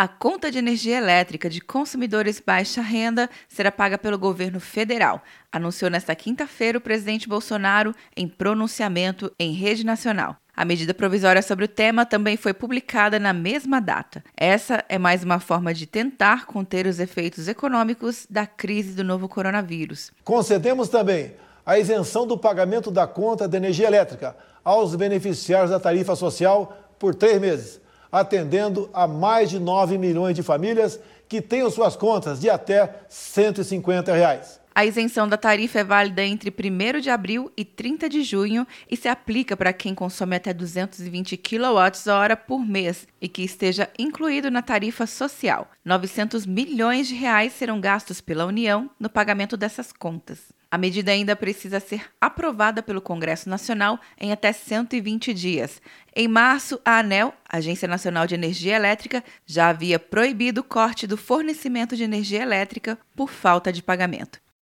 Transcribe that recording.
A conta de energia elétrica de consumidores baixa renda será paga pelo governo federal, anunciou nesta quinta-feira o presidente Bolsonaro em pronunciamento em rede nacional. A medida provisória sobre o tema também foi publicada na mesma data. Essa é mais uma forma de tentar conter os efeitos econômicos da crise do novo coronavírus. Concedemos também a isenção do pagamento da conta de energia elétrica aos beneficiários da tarifa social por três meses atendendo a mais de 9 milhões de famílias que tenham suas contas de até 150 reais. A isenção da tarifa é válida entre 1 de abril e 30 de junho e se aplica para quem consome até 220 kWh por mês e que esteja incluído na tarifa social. 900 milhões de reais serão gastos pela União no pagamento dessas contas. A medida ainda precisa ser aprovada pelo Congresso Nacional em até 120 dias. Em março, a ANEL, Agência Nacional de Energia Elétrica, já havia proibido o corte do fornecimento de energia elétrica por falta de pagamento.